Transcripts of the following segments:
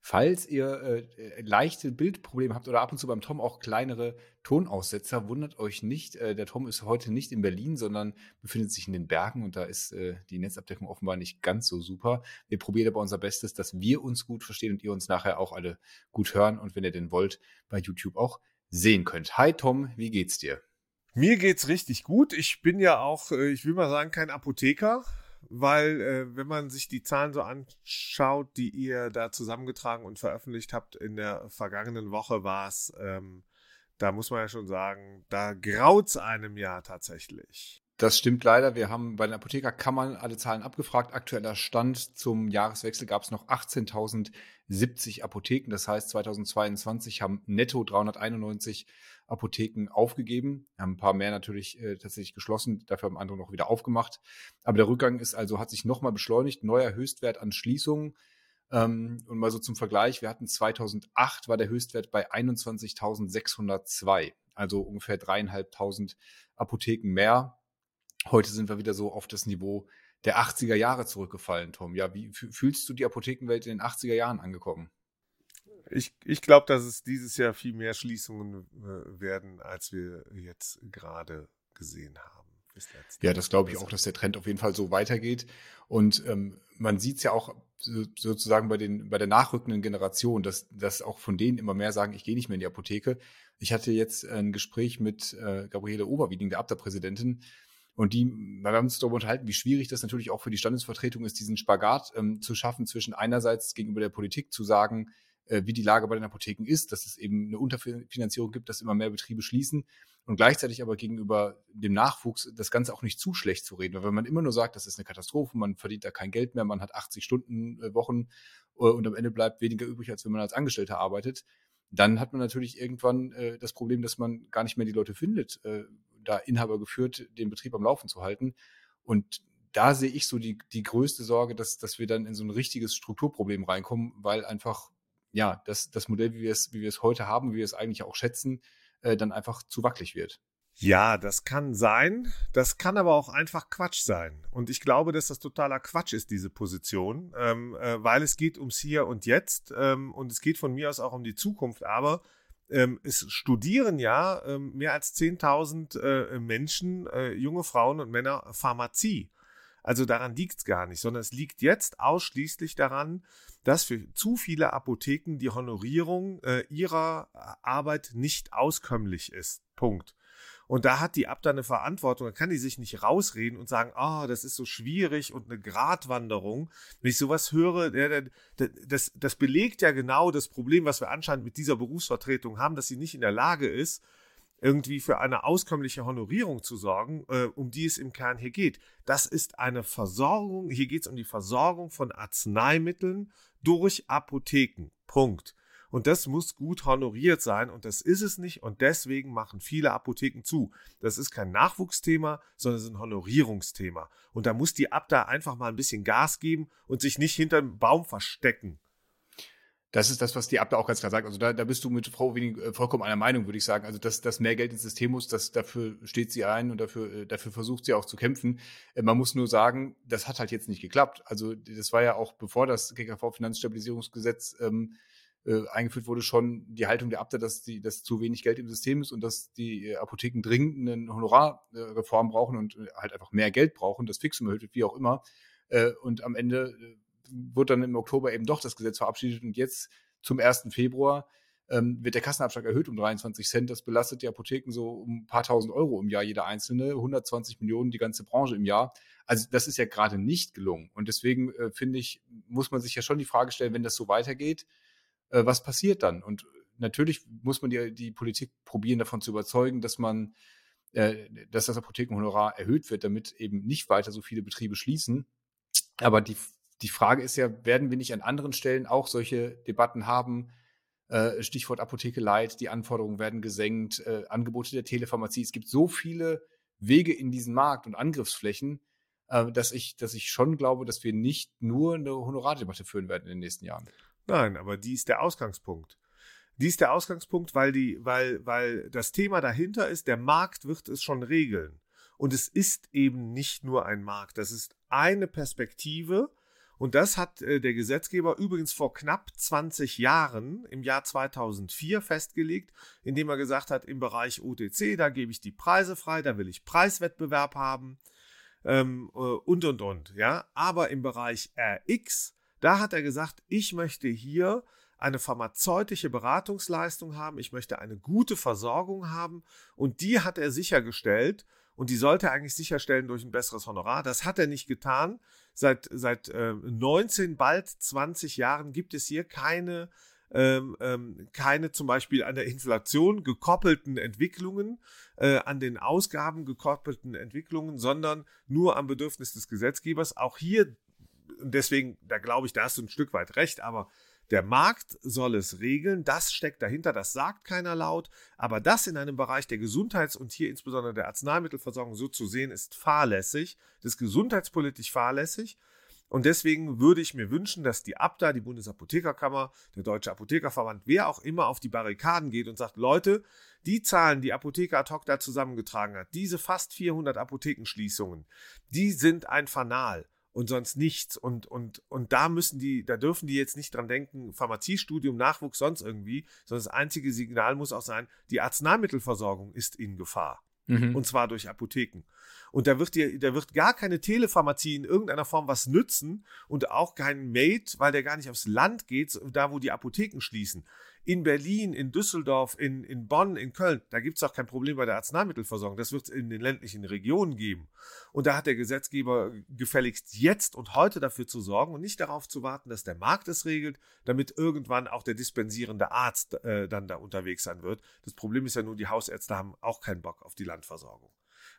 Falls ihr äh, leichte Bildprobleme habt oder ab und zu beim Tom auch kleinere Tonaussetzer, wundert euch nicht. Äh, der Tom ist heute nicht in Berlin, sondern befindet sich in den Bergen und da ist äh, die Netzabdeckung offenbar nicht ganz so super. Wir probieren aber unser Bestes, dass wir uns gut verstehen und ihr uns nachher auch alle gut hören und wenn ihr denn wollt, bei YouTube auch sehen könnt. Hi Tom, wie geht's dir? Mir geht's richtig gut. Ich bin ja auch, äh, ich will mal sagen, kein Apotheker weil äh, wenn man sich die Zahlen so anschaut, die ihr da zusammengetragen und veröffentlicht habt in der vergangenen Woche, war es, ähm, da muss man ja schon sagen, da graut's einem ja tatsächlich. Das stimmt leider. Wir haben bei den Apothekerkammern alle Zahlen abgefragt. Aktueller Stand zum Jahreswechsel gab es noch 18.070 Apotheken. Das heißt, 2022 haben netto 391 Apotheken aufgegeben. Wir haben ein paar mehr natürlich äh, tatsächlich geschlossen. Dafür haben andere noch wieder aufgemacht. Aber der Rückgang ist also, hat sich nochmal beschleunigt. Neuer Höchstwert an Schließungen. Ähm, und mal so zum Vergleich. Wir hatten 2008 war der Höchstwert bei 21.602. Also ungefähr dreieinhalbtausend Apotheken mehr Heute sind wir wieder so auf das Niveau der 80er Jahre zurückgefallen, Tom. Ja, wie fühlst du die Apothekenwelt in den 80er Jahren angekommen? Ich, ich glaube, dass es dieses Jahr viel mehr Schließungen äh, werden, als wir jetzt gerade gesehen haben. Ja, das glaube ich auch, dass der Trend auf jeden Fall so weitergeht. Und ähm, man sieht es ja auch so, sozusagen bei, den, bei der nachrückenden Generation, dass, dass auch von denen immer mehr sagen, ich gehe nicht mehr in die Apotheke. Ich hatte jetzt ein Gespräch mit äh, Gabriele Oberwieding, der Abda-Präsidentin, und die, wir haben uns darüber unterhalten, wie schwierig das natürlich auch für die Standesvertretung ist, diesen Spagat ähm, zu schaffen zwischen einerseits gegenüber der Politik zu sagen, äh, wie die Lage bei den Apotheken ist, dass es eben eine Unterfinanzierung gibt, dass immer mehr Betriebe schließen und gleichzeitig aber gegenüber dem Nachwuchs das Ganze auch nicht zu schlecht zu reden. Weil wenn man immer nur sagt, das ist eine Katastrophe, man verdient da kein Geld mehr, man hat 80 Stunden äh, Wochen äh, und am Ende bleibt weniger übrig, als wenn man als Angestellter arbeitet, dann hat man natürlich irgendwann das Problem, dass man gar nicht mehr die Leute findet, da Inhaber geführt, den Betrieb am Laufen zu halten. Und da sehe ich so die, die größte Sorge, dass, dass wir dann in so ein richtiges Strukturproblem reinkommen, weil einfach, ja, das, das Modell, wie wir es, wie wir es heute haben, wie wir es eigentlich auch schätzen, äh, dann einfach zu wackelig wird. Ja, das kann sein. Das kann aber auch einfach Quatsch sein. Und ich glaube, dass das totaler Quatsch ist, diese Position, ähm, äh, weil es geht ums Hier und Jetzt ähm, und es geht von mir aus auch um die Zukunft. Aber ähm, es studieren ja ähm, mehr als 10.000 äh, Menschen, äh, junge Frauen und Männer, Pharmazie. Also daran liegt es gar nicht, sondern es liegt jetzt ausschließlich daran, dass für zu viele Apotheken die Honorierung äh, ihrer Arbeit nicht auskömmlich ist. Punkt. Und da hat die Abda eine Verantwortung. Da kann die sich nicht rausreden und sagen, oh, das ist so schwierig und eine Gratwanderung. Wenn ich sowas höre, das, das belegt ja genau das Problem, was wir anscheinend mit dieser Berufsvertretung haben, dass sie nicht in der Lage ist, irgendwie für eine auskömmliche Honorierung zu sorgen, äh, um die es im Kern hier geht. Das ist eine Versorgung, hier geht es um die Versorgung von Arzneimitteln durch Apotheken. Punkt. Und das muss gut honoriert sein und das ist es nicht und deswegen machen viele Apotheken zu. Das ist kein Nachwuchsthema, sondern es ist ein Honorierungsthema. Und da muss die Abda einfach mal ein bisschen Gas geben und sich nicht hinter einem Baum verstecken. Das ist das, was die Abda auch ganz klar sagt. Also da, da bist du mit Frau Wenig äh, vollkommen einer Meinung, würde ich sagen. Also dass, dass mehr Geld ins System muss, das, dafür steht sie ein und dafür, äh, dafür versucht sie auch zu kämpfen. Äh, man muss nur sagen, das hat halt jetzt nicht geklappt. Also das war ja auch bevor das GKV-Finanzstabilisierungsgesetz ähm, äh, eingeführt wurde, schon die Haltung der Abda, dass, die, dass zu wenig Geld im System ist und dass die Apotheken dringend eine Honorarreform brauchen und halt einfach mehr Geld brauchen, das Fixum erhöht wird, wie auch immer. Und am Ende wurde dann im Oktober eben doch das Gesetz verabschiedet und jetzt zum 1. Februar ähm, wird der Kassenabschlag erhöht um 23 Cent. Das belastet die Apotheken so um ein paar tausend Euro im Jahr, jeder einzelne, 120 Millionen die ganze Branche im Jahr. Also das ist ja gerade nicht gelungen. Und deswegen äh, finde ich, muss man sich ja schon die Frage stellen, wenn das so weitergeht, äh, was passiert dann? Und natürlich muss man die, die Politik probieren, davon zu überzeugen, dass man, äh, dass das Apothekenhonorar erhöht wird, damit eben nicht weiter so viele Betriebe schließen. Aber die, die Frage ist ja, werden wir nicht an anderen Stellen auch solche Debatten haben? Äh, Stichwort Apotheke Light, die Anforderungen werden gesenkt, äh, Angebote der Telepharmazie. Es gibt so viele Wege in diesen Markt und Angriffsflächen. äh, dass ich, dass ich schon glaube, dass wir nicht nur eine Honorardebatte führen werden in den nächsten Jahren. Nein, aber die ist der Ausgangspunkt. Die ist der Ausgangspunkt, weil die, weil, weil das Thema dahinter ist, der Markt wird es schon regeln. Und es ist eben nicht nur ein Markt, das ist eine Perspektive. Und das hat äh, der Gesetzgeber übrigens vor knapp 20 Jahren, im Jahr 2004, festgelegt, indem er gesagt hat, im Bereich OTC, da gebe ich die Preise frei, da will ich Preiswettbewerb haben ähm, äh, und, und, und. Ja? Aber im Bereich RX, da hat er gesagt, ich möchte hier eine pharmazeutische Beratungsleistung haben, ich möchte eine gute Versorgung haben und die hat er sichergestellt und die sollte eigentlich sicherstellen durch ein besseres Honorar. Das hat er nicht getan. Seit, seit äh, 19, bald 20 Jahren gibt es hier keine ähm, ähm, keine zum Beispiel an der Inflation gekoppelten Entwicklungen, äh, an den Ausgaben gekoppelten Entwicklungen, sondern nur am Bedürfnis des Gesetzgebers. Auch hier, deswegen, da glaube ich, da hast du ein Stück weit recht, aber der Markt soll es regeln, das steckt dahinter, das sagt keiner laut, aber das in einem Bereich der Gesundheits- und hier insbesondere der Arzneimittelversorgung so zu sehen, ist fahrlässig, das ist gesundheitspolitisch fahrlässig. Und deswegen würde ich mir wünschen, dass die ABDA, die Bundesapothekerkammer, der Deutsche Apothekerverband, wer auch immer auf die Barrikaden geht und sagt, Leute, die Zahlen, die Apotheker ad hoc da zusammengetragen hat, diese fast 400 Apothekenschließungen, die sind ein Fanal und sonst nichts. Und, und, und da müssen die, da dürfen die jetzt nicht dran denken, Pharmaziestudium, Nachwuchs, sonst irgendwie, sondern das einzige Signal muss auch sein, die Arzneimittelversorgung ist in Gefahr. Mhm. Und zwar durch Apotheken. Und da wird dir, da wird gar keine Telepharmazie in irgendeiner Form was nützen und auch kein Mate, weil der gar nicht aufs Land geht, da wo die Apotheken schließen in Berlin, in Düsseldorf, in, in Bonn, in Köln, da gibt es auch kein Problem bei der Arzneimittelversorgung. Das wird es in den ländlichen Regionen geben. Und da hat der Gesetzgeber gefälligst jetzt und heute dafür zu sorgen und nicht darauf zu warten, dass der Markt es regelt, damit irgendwann auch der dispensierende Arzt äh, dann da unterwegs sein wird. Das Problem ist ja nur, die Hausärzte haben auch keinen Bock auf die Landversorgung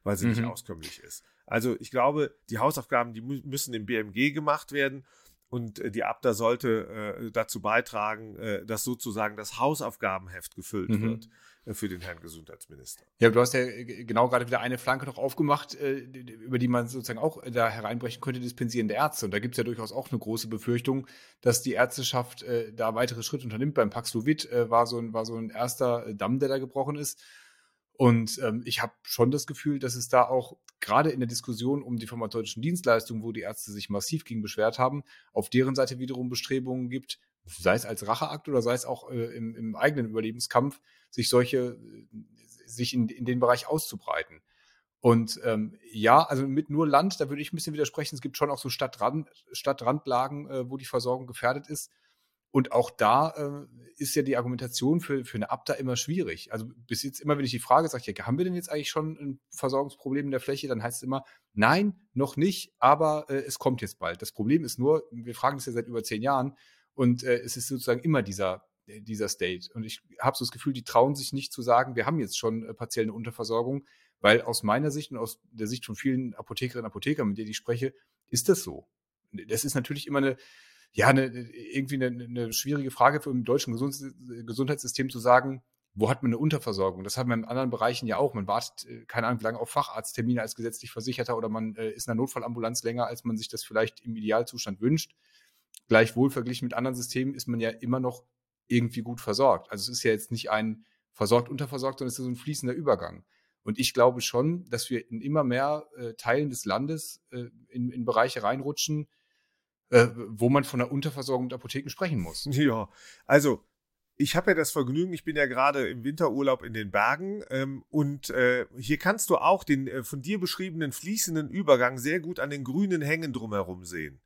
weil sie mhm. nicht auskömmlich ist. Also ich glaube, die Hausaufgaben, die müssen im BMG gemacht werden und äh, die Abda sollte äh, dazu beitragen, äh, dass sozusagen das Hausaufgabenheft gefüllt mhm. wird äh, für den Herrn Gesundheitsminister. Ja, du hast ja genau gerade wieder eine Flanke noch aufgemacht, äh, über die man sozusagen auch da hereinbrechen könnte, dispensierende Ärzte. Und da gibt es ja durchaus auch eine große Befürchtung, dass die Ärzteschaft äh, da weitere Schritte unternimmt. Beim Paxlovid äh, war, so ein, war so ein erster Damm, der da gebrochen ist. Und ähm, ich habe schon das Gefühl, dass es da auch gerade in der Diskussion um die pharmazeutischen Dienstleistungen, wo die Ärzte sich massiv gegen beschwert haben, auf deren Seite wiederum Bestrebungen gibt, sei es als Racheakt oder sei es auch äh, im, im, eigenen Überlebenskampf, sich solche, äh, sich in, in den Bereich auszubreiten. Und ähm, ja, also mit nur Land, da würde ich ein bisschen widersprechen. Es gibt schon auch so Stadtrand, Stadtrandlagen, äh, wo die Versorgung gefährdet ist. Und auch da äh, ist ja die Argumentation für, für eine Abda immer schwierig. Also bis jetzt immer, wenn ich die Frage sage, ja, haben wir denn jetzt eigentlich schon ein Versorgungsproblem in der Fläche, dann heißt es immer, nein, noch nicht, aber äh, es kommt jetzt bald. Das Problem ist nur, wir fragen das ja seit über zehn Jahren und äh, es ist sozusagen immer dieser, dieser State. Und ich habe so das Gefühl, die trauen sich nicht zu sagen, wir haben jetzt schon äh, partiell eine Unterversorgung, weil aus meiner Sicht und aus der Sicht von vielen Apothekerinnen und Apothekern, mit denen ich spreche, ist das so. Das ist natürlich immer eine, ja, eine, irgendwie eine, eine schwierige Frage für im deutschen Gesundheitssystem zu sagen, wo hat man eine Unterversorgung? Das haben wir in anderen Bereichen ja auch. Man wartet, äh, keine Ahnung, lange auf Facharzttermine als gesetzlich Versicherter oder man äh, ist in einer Notfallambulanz länger, als man sich das vielleicht im Idealzustand wünscht. Gleichwohl verglichen mit anderen Systemen ist man ja immer noch irgendwie gut versorgt. Also es ist ja jetzt nicht ein versorgt, unterversorgt, sondern es ist so ein fließender Übergang. Und ich glaube schon, dass wir in immer mehr äh, Teilen des Landes äh, in, in Bereiche reinrutschen, äh, wo man von der Unterversorgung der Apotheken sprechen muss. Ja, also ich habe ja das Vergnügen, ich bin ja gerade im Winterurlaub in den Bergen ähm, und äh, hier kannst du auch den äh, von dir beschriebenen fließenden Übergang sehr gut an den grünen Hängen drumherum sehen.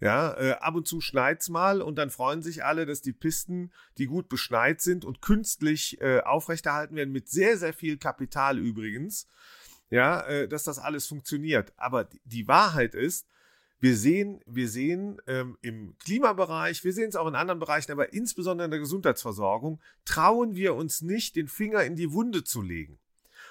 Ja, äh, ab und zu schneit's mal und dann freuen sich alle, dass die Pisten, die gut beschneit sind und künstlich äh, aufrechterhalten werden, mit sehr, sehr viel Kapital übrigens, ja, äh, dass das alles funktioniert. Aber die Wahrheit ist, wir sehen, wir sehen ähm, im Klimabereich, wir sehen es auch in anderen Bereichen, aber insbesondere in der Gesundheitsversorgung, trauen wir uns nicht, den Finger in die Wunde zu legen.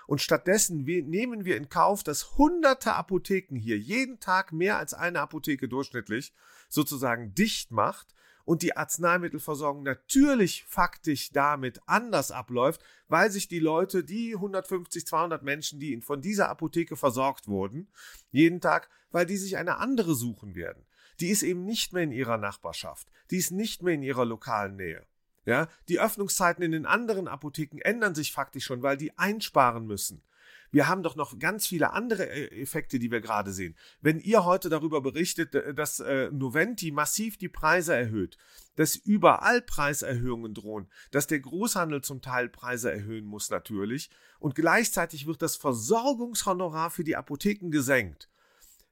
Und stattdessen nehmen wir in Kauf, dass hunderte Apotheken hier jeden Tag mehr als eine Apotheke durchschnittlich sozusagen dicht macht und die Arzneimittelversorgung natürlich faktisch damit anders abläuft, weil sich die Leute, die 150, 200 Menschen, die von dieser Apotheke versorgt wurden, jeden Tag, weil die sich eine andere suchen werden. Die ist eben nicht mehr in ihrer Nachbarschaft, die ist nicht mehr in ihrer lokalen Nähe. Ja, die Öffnungszeiten in den anderen Apotheken ändern sich faktisch schon, weil die einsparen müssen. Wir haben doch noch ganz viele andere äh, Effekte, die wir gerade sehen. Wenn ihr heute darüber berichtet, dass äh, Noventi massiv die Preise erhöht, dass überall Preiserhöhungen drohen, dass der Großhandel zum Teil Preise erhöhen muss natürlich und gleichzeitig wird das Versorgungshonorar für die Apotheken gesenkt,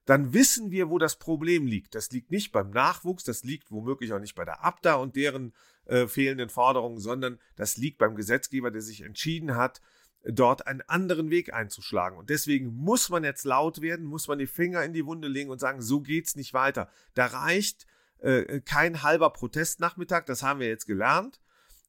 dann wissen wir, wo das Problem liegt. Das liegt nicht beim Nachwuchs, das liegt womöglich auch nicht bei der Abda und deren äh, fehlenden Forderungen, sondern das liegt beim Gesetzgeber, der sich entschieden hat, dort einen anderen Weg einzuschlagen. Und deswegen muss man jetzt laut werden, muss man die Finger in die Wunde legen und sagen, so geht's nicht weiter. Da reicht äh, kein halber Protestnachmittag, das haben wir jetzt gelernt,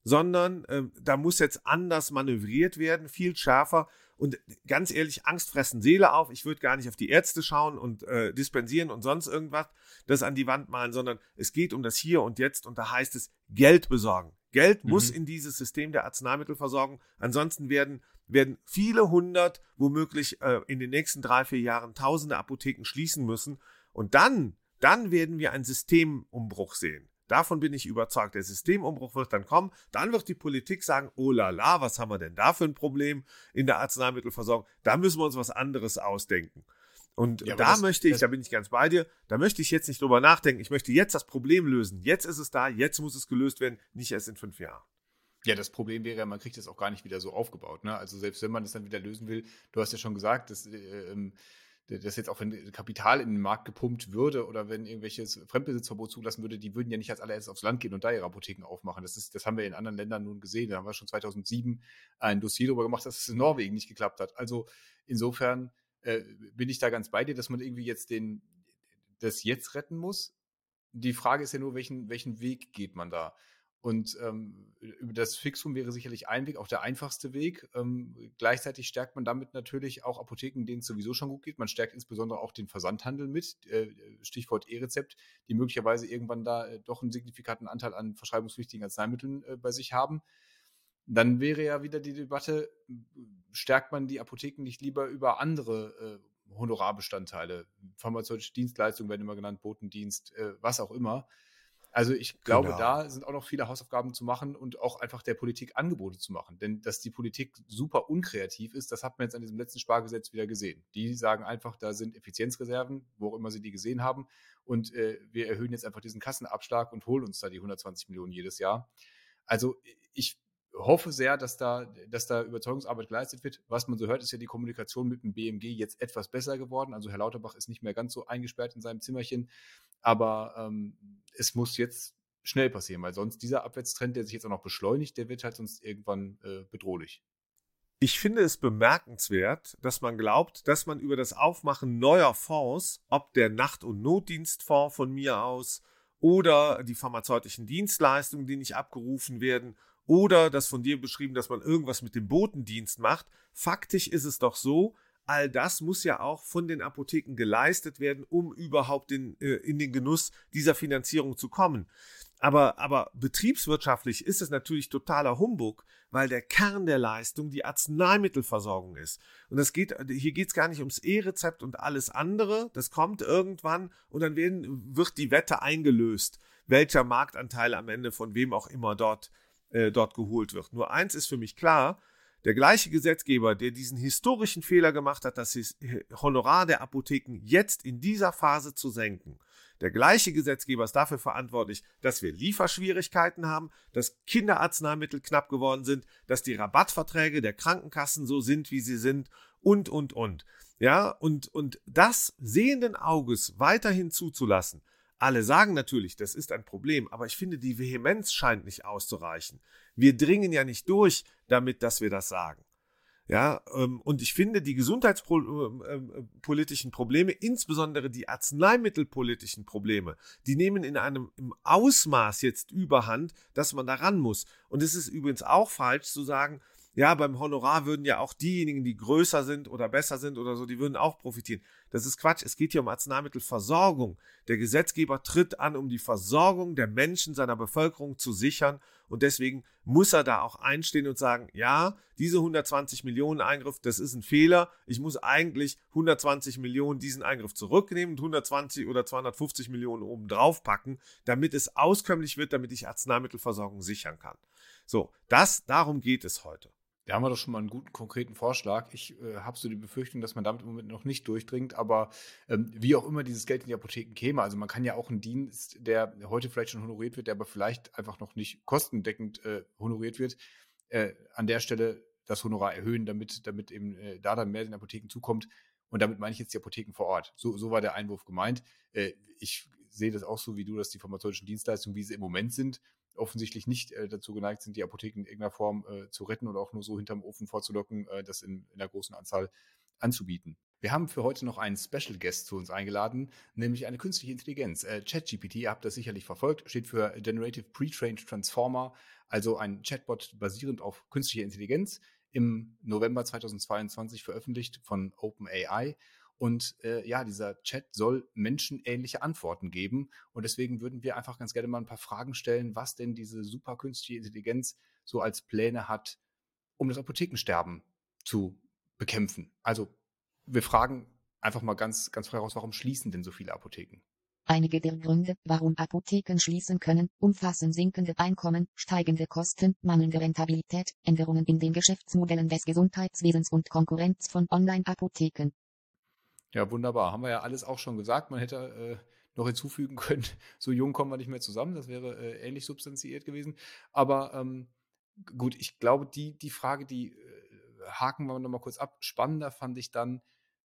sondern äh, da muss jetzt anders manövriert werden, viel schärfer. Und ganz ehrlich, Angst fressen Seele auf. Ich würde gar nicht auf die Ärzte schauen und äh, dispensieren und sonst irgendwas, das an die Wand malen, sondern es geht um das Hier und Jetzt und da heißt es Geld besorgen. Geld mhm. muss in dieses System der Arzneimittelversorgung. Ansonsten werden werden viele hundert, womöglich äh, in den nächsten drei, vier Jahren tausende Apotheken schließen müssen. Und dann, dann werden wir einen Systemumbruch sehen. Davon bin ich überzeugt. Der Systemumbruch wird dann kommen. Dann wird die Politik sagen, oh la la, was haben wir denn da für ein Problem in der Arzneimittelversorgung? Da müssen wir uns was anderes ausdenken. Und ja, da das, möchte ich, da bin ich ganz bei dir, da möchte ich jetzt nicht drüber nachdenken. Ich möchte jetzt das Problem lösen. Jetzt ist es da, jetzt muss es gelöst werden, nicht erst in fünf Jahren. Ja, das Problem wäre, man kriegt das auch gar nicht wieder so aufgebaut. Ne? Also selbst wenn man es dann wieder lösen will, du hast ja schon gesagt, dass, äh, ähm, dass jetzt auch wenn Kapital in den Markt gepumpt würde oder wenn irgendwelches Fremdbesitzverbot zulassen würde, die würden ja nicht als allererstes aufs Land gehen und da ihre Apotheken aufmachen. Das, ist, das haben wir in anderen Ländern nun gesehen. Da haben wir schon 2007 ein Dossier darüber gemacht, dass es in Norwegen nicht geklappt hat. Also insofern äh, bin ich da ganz bei dir, dass man irgendwie jetzt den, das jetzt retten muss. Die Frage ist ja nur, welchen, welchen Weg geht man da? Und ähm, über das Fixum wäre sicherlich ein Weg, auch der einfachste Weg. Ähm, gleichzeitig stärkt man damit natürlich auch Apotheken, denen es sowieso schon gut geht. Man stärkt insbesondere auch den Versandhandel mit, äh, Stichwort E-Rezept, die möglicherweise irgendwann da äh, doch einen signifikanten Anteil an verschreibungspflichtigen Arzneimitteln äh, bei sich haben. Dann wäre ja wieder die Debatte, stärkt man die Apotheken nicht lieber über andere äh, Honorarbestandteile, pharmazeutische Dienstleistungen werden immer genannt, Botendienst, äh, was auch immer also ich glaube, genau. da sind auch noch viele Hausaufgaben zu machen und auch einfach der Politik Angebote zu machen. Denn dass die Politik super unkreativ ist, das hat man jetzt an diesem letzten Spargesetz wieder gesehen. Die sagen einfach, da sind Effizienzreserven, wo auch immer sie die gesehen haben. Und äh, wir erhöhen jetzt einfach diesen Kassenabschlag und holen uns da die 120 Millionen jedes Jahr. Also ich hoffe sehr, dass da, dass da Überzeugungsarbeit geleistet wird. Was man so hört, ist ja die Kommunikation mit dem BMG jetzt etwas besser geworden. Also Herr Lauterbach ist nicht mehr ganz so eingesperrt in seinem Zimmerchen. Aber ähm, es muss jetzt schnell passieren, weil sonst dieser Abwärtstrend, der sich jetzt auch noch beschleunigt, der wird halt sonst irgendwann äh, bedrohlich. Ich finde es bemerkenswert, dass man glaubt, dass man über das Aufmachen neuer Fonds, ob der Nacht- und Notdienstfonds von mir aus oder die pharmazeutischen Dienstleistungen, die nicht abgerufen werden, oder das von dir beschrieben, dass man irgendwas mit dem Botendienst macht. Faktisch ist es doch so, all das muss ja auch von den Apotheken geleistet werden, um überhaupt in, äh, in den Genuss dieser Finanzierung zu kommen. Aber, aber betriebswirtschaftlich ist es natürlich totaler Humbug, weil der Kern der Leistung die Arzneimittelversorgung ist. Und das geht, hier geht es gar nicht ums E-Rezept und alles andere. Das kommt irgendwann und dann werden, wird die Wette eingelöst, welcher Marktanteil am Ende von wem auch immer dort, äh, dort geholt wird. Nur eins ist für mich klar, der gleiche Gesetzgeber, der diesen historischen Fehler gemacht hat, das Honorar der Apotheken jetzt in dieser Phase zu senken, der gleiche Gesetzgeber ist dafür verantwortlich, dass wir Lieferschwierigkeiten haben, dass Kinderarzneimittel knapp geworden sind, dass die Rabattverträge der Krankenkassen so sind, wie sie sind und, und, und. Ja, und, und das sehenden Auges weiterhin zuzulassen, alle sagen natürlich, das ist ein Problem, aber ich finde, die Vehemenz scheint nicht auszureichen. Wir dringen ja nicht durch damit, dass wir das sagen. Ja, ähm, und ich finde, die gesundheitspolitischen ähm, Probleme, insbesondere die arzneimittelpolitischen Probleme, die nehmen in einem im Ausmaß jetzt überhand, dass man daran muss. Und es ist übrigens auch falsch zu sagen, ja, beim Honorar würden ja auch diejenigen, die größer sind oder besser sind oder so, die würden auch profitieren. Das ist Quatsch. Es geht hier um Arzneimittelversorgung. Der Gesetzgeber tritt an, um die Versorgung der Menschen seiner Bevölkerung zu sichern. Und deswegen muss er da auch einstehen und sagen, ja, diese 120 Millionen Eingriff, das ist ein Fehler. Ich muss eigentlich 120 Millionen diesen Eingriff zurücknehmen und 120 oder 250 Millionen oben drauf packen, damit es auskömmlich wird, damit ich Arzneimittelversorgung sichern kann. So, das, darum geht es heute. Da haben wir doch schon mal einen guten, konkreten Vorschlag. Ich äh, habe so die Befürchtung, dass man damit im Moment noch nicht durchdringt, aber ähm, wie auch immer dieses Geld in die Apotheken käme, also man kann ja auch einen Dienst, der heute vielleicht schon honoriert wird, der aber vielleicht einfach noch nicht kostendeckend äh, honoriert wird, äh, an der Stelle das Honorar erhöhen, damit, damit eben äh, da dann mehr den Apotheken zukommt. Und damit meine ich jetzt die Apotheken vor Ort. So, so war der Einwurf gemeint. Äh, ich sehe das auch so wie du, dass die pharmazeutischen Dienstleistungen, wie sie im Moment sind, offensichtlich nicht äh, dazu geneigt sind, die Apotheken in irgendeiner Form äh, zu retten oder auch nur so hinterm Ofen vorzulocken, äh, das in, in einer großen Anzahl anzubieten. Wir haben für heute noch einen Special Guest zu uns eingeladen, nämlich eine künstliche Intelligenz. Äh, ChatGPT, ihr habt das sicherlich verfolgt, steht für Generative Pre-Trained Transformer, also ein Chatbot basierend auf künstlicher Intelligenz, im November 2022 veröffentlicht von OpenAI. Und äh, ja, dieser Chat soll menschenähnliche Antworten geben. Und deswegen würden wir einfach ganz gerne mal ein paar Fragen stellen, was denn diese super künstliche Intelligenz so als Pläne hat, um das Apothekensterben zu bekämpfen. Also wir fragen einfach mal ganz, ganz frei raus, warum schließen denn so viele Apotheken? Einige der Gründe, warum Apotheken schließen können, umfassen sinkende Einkommen, steigende Kosten, mangelnde Rentabilität, Änderungen in den Geschäftsmodellen des Gesundheitswesens und Konkurrenz von Online-Apotheken. Ja, wunderbar. Haben wir ja alles auch schon gesagt. Man hätte äh, noch hinzufügen können, so jung kommen wir nicht mehr zusammen. Das wäre äh, ähnlich substanziiert gewesen. Aber ähm, gut, ich glaube, die, die Frage, die äh, haken wir nochmal kurz ab. Spannender fand ich dann,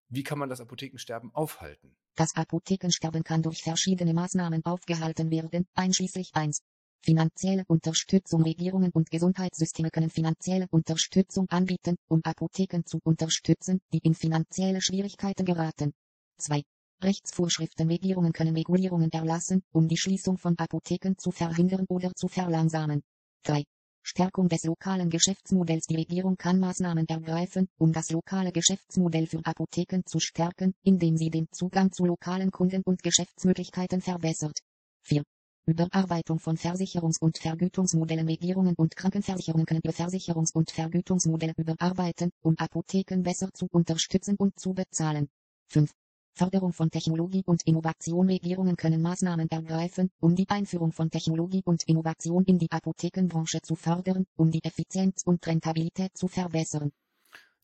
wie kann man das Apothekensterben aufhalten? Das Apothekensterben kann durch verschiedene Maßnahmen aufgehalten werden, einschließlich 1. Finanzielle Unterstützung Regierungen und Gesundheitssysteme können finanzielle Unterstützung anbieten, um Apotheken zu unterstützen, die in finanzielle Schwierigkeiten geraten. 2. Rechtsvorschriften Regierungen können Regulierungen erlassen, um die Schließung von Apotheken zu verhindern oder zu verlangsamen. 3. Stärkung des lokalen Geschäftsmodells Die Regierung kann Maßnahmen ergreifen, um das lokale Geschäftsmodell für Apotheken zu stärken, indem sie den Zugang zu lokalen Kunden und Geschäftsmöglichkeiten verbessert. 4. Überarbeitung von Versicherungs- und Vergütungsmodellen Regierungen und Krankenversicherungen können ihre Versicherungs- und Vergütungsmodelle überarbeiten, um Apotheken besser zu unterstützen und zu bezahlen. 5. Förderung von Technologie und Innovation Regierungen können Maßnahmen ergreifen, um die Einführung von Technologie und Innovation in die Apothekenbranche zu fördern, um die Effizienz und Rentabilität zu verbessern.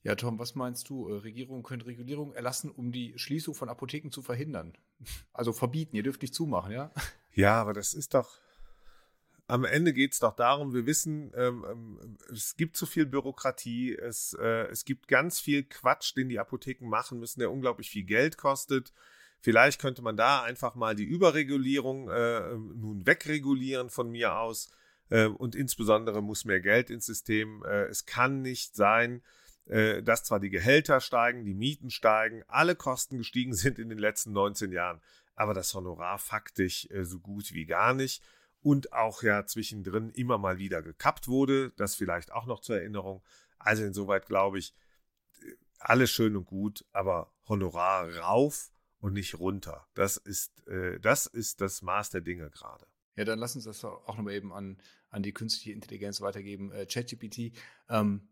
Ja, Tom, was meinst du? Äh, Regierungen können Regulierung erlassen, um die Schließung von Apotheken zu verhindern. Also verbieten, ihr dürft nicht zumachen, ja? Ja, aber das ist doch. Am Ende geht es doch darum, wir wissen, ähm, ähm, es gibt zu viel Bürokratie, es, äh, es gibt ganz viel Quatsch, den die Apotheken machen müssen, der unglaublich viel Geld kostet. Vielleicht könnte man da einfach mal die Überregulierung äh, nun wegregulieren von mir aus. Äh, und insbesondere muss mehr Geld ins System. Äh, es kann nicht sein, äh, dass zwar die Gehälter steigen, die Mieten steigen, alle Kosten gestiegen sind in den letzten 19 Jahren, aber das Honorar faktisch äh, so gut wie gar nicht und auch ja zwischendrin immer mal wieder gekappt wurde. Das vielleicht auch noch zur Erinnerung. Also insoweit glaube ich, alles schön und gut, aber Honorar rauf und nicht runter. Das ist, äh, das ist das Maß der Dinge gerade. Ja, dann lass uns das auch nochmal eben an, an die künstliche Intelligenz weitergeben. Äh, ChatGPT, ähm,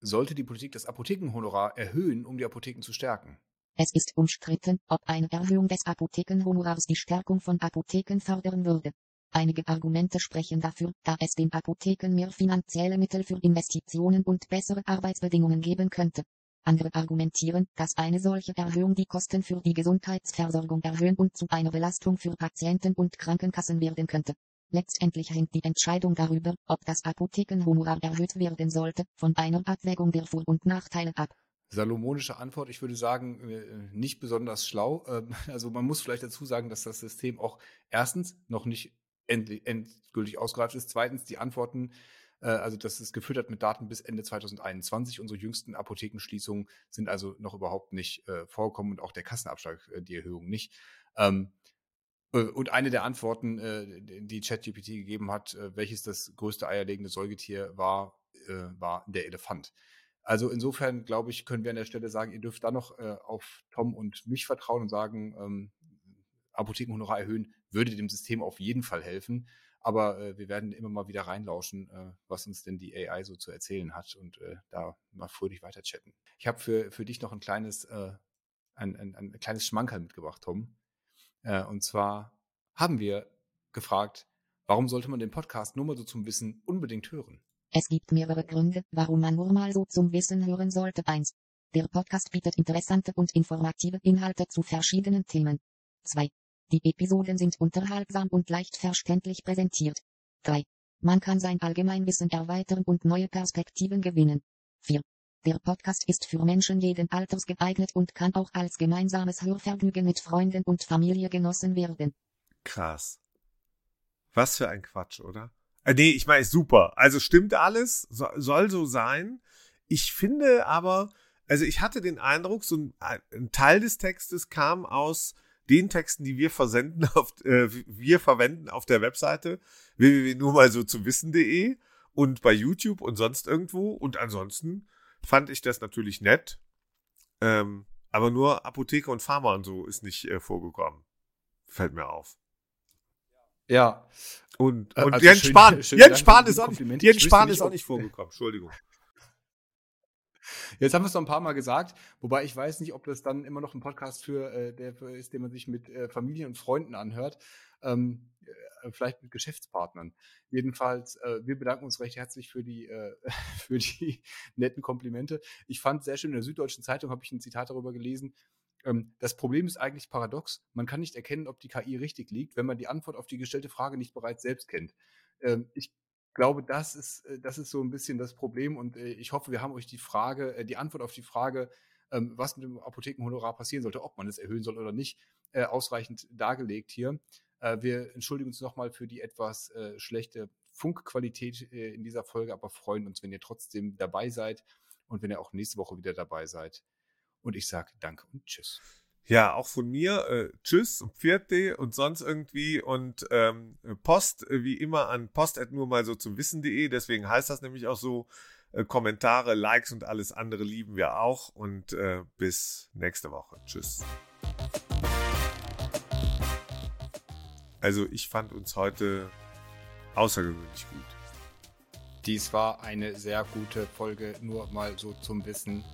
sollte die Politik das Apothekenhonorar erhöhen, um die Apotheken zu stärken? Es ist umstritten, ob eine Erhöhung des Apothekenhonorars die Stärkung von Apotheken fördern würde. Einige Argumente sprechen dafür, da es den Apotheken mehr finanzielle Mittel für Investitionen und bessere Arbeitsbedingungen geben könnte. Andere argumentieren, dass eine solche Erhöhung die Kosten für die Gesundheitsversorgung erhöhen und zu einer Belastung für Patienten und Krankenkassen werden könnte. Letztendlich hängt die Entscheidung darüber, ob das Apothekenhonorar erhöht werden sollte, von einer Abwägung der Vor- und Nachteile ab. Salomonische Antwort, ich würde sagen, äh, nicht besonders schlau. Ähm, also man muss vielleicht dazu sagen, dass das System auch erstens noch nicht endgültig ausgereift ist. Zweitens die Antworten, äh, also das ist gefüttert mit Daten bis Ende 2021. Unsere jüngsten Apothekenschließungen sind also noch überhaupt nicht äh, vorgekommen und auch der Kassenabschlag, die Erhöhung nicht. Ähm, und eine der Antworten, die ChatGPT gegeben hat, welches das größte eierlegende Säugetier war, war der Elefant. Also insofern, glaube ich, können wir an der Stelle sagen, ihr dürft da noch äh, auf Tom und mich vertrauen und sagen, ähm, Apothekenhonorar erhöhen würde dem System auf jeden Fall helfen. Aber äh, wir werden immer mal wieder reinlauschen, äh, was uns denn die AI so zu erzählen hat und äh, da mal fröhlich weiter chatten. Ich habe für, für dich noch ein kleines, äh, ein, ein, ein kleines Schmankerl mitgebracht, Tom. Äh, und zwar haben wir gefragt, warum sollte man den Podcast nur mal so zum Wissen unbedingt hören? Es gibt mehrere Gründe, warum man nur mal so zum Wissen hören sollte. 1. Der Podcast bietet interessante und informative Inhalte zu verschiedenen Themen. 2. Die Episoden sind unterhaltsam und leicht verständlich präsentiert. 3. Man kann sein Allgemeinwissen erweitern und neue Perspektiven gewinnen. 4. Der Podcast ist für Menschen jeden Alters geeignet und kann auch als gemeinsames Hörvergnügen mit Freunden und Familie genossen werden. Krass. Was für ein Quatsch, oder? Äh, nee, ich meine, super. Also stimmt alles, so, soll so sein. Ich finde aber, also ich hatte den Eindruck, so ein, ein Teil des Textes kam aus den Texten, die wir versenden auf, äh, wir verwenden auf der Webseite www.nur mal so zu wissen.de und bei YouTube und sonst irgendwo. Und ansonsten fand ich das natürlich nett. Ähm, aber nur Apotheke und Pharma und so ist nicht äh, vorgekommen. Fällt mir auf. Ja. Und, und also Jens Spahn, schön Jens Spahn ist auch nicht, Jens Spahn ist auch nicht vorgekommen. Entschuldigung. Jetzt haben wir es noch ein paar Mal gesagt, wobei ich weiß nicht, ob das dann immer noch ein Podcast für äh, der für ist, den man sich mit äh, Familie und Freunden anhört. Ähm, äh, vielleicht mit Geschäftspartnern. Jedenfalls, äh, wir bedanken uns recht herzlich für die, äh, für die netten Komplimente. Ich fand sehr schön, in der Süddeutschen Zeitung habe ich ein Zitat darüber gelesen. Ähm, das Problem ist eigentlich paradox. Man kann nicht erkennen, ob die KI richtig liegt, wenn man die Antwort auf die gestellte Frage nicht bereits selbst kennt. Ähm, ich glaube, das ist, äh, das ist so ein bisschen das Problem und äh, ich hoffe, wir haben euch die Frage, die Antwort auf die Frage, ähm, was mit dem Apothekenhonorar passieren sollte, ob man es erhöhen soll oder nicht, ausreichend dargelegt hier. Wir entschuldigen uns nochmal für die etwas schlechte Funkqualität in dieser Folge, aber freuen uns, wenn ihr trotzdem dabei seid und wenn ihr auch nächste Woche wieder dabei seid. Und ich sage Danke und Tschüss. Ja, auch von mir. Äh, tschüss und Pfiat und sonst irgendwie. Und ähm, Post äh, wie immer an post nur mal so zum Wissen.de. Deswegen heißt das nämlich auch so. Äh, Kommentare, Likes und alles andere lieben wir auch. Und äh, bis nächste Woche. Tschüss. Also ich fand uns heute außergewöhnlich gut. Dies war eine sehr gute Folge, nur mal so zum Wissen.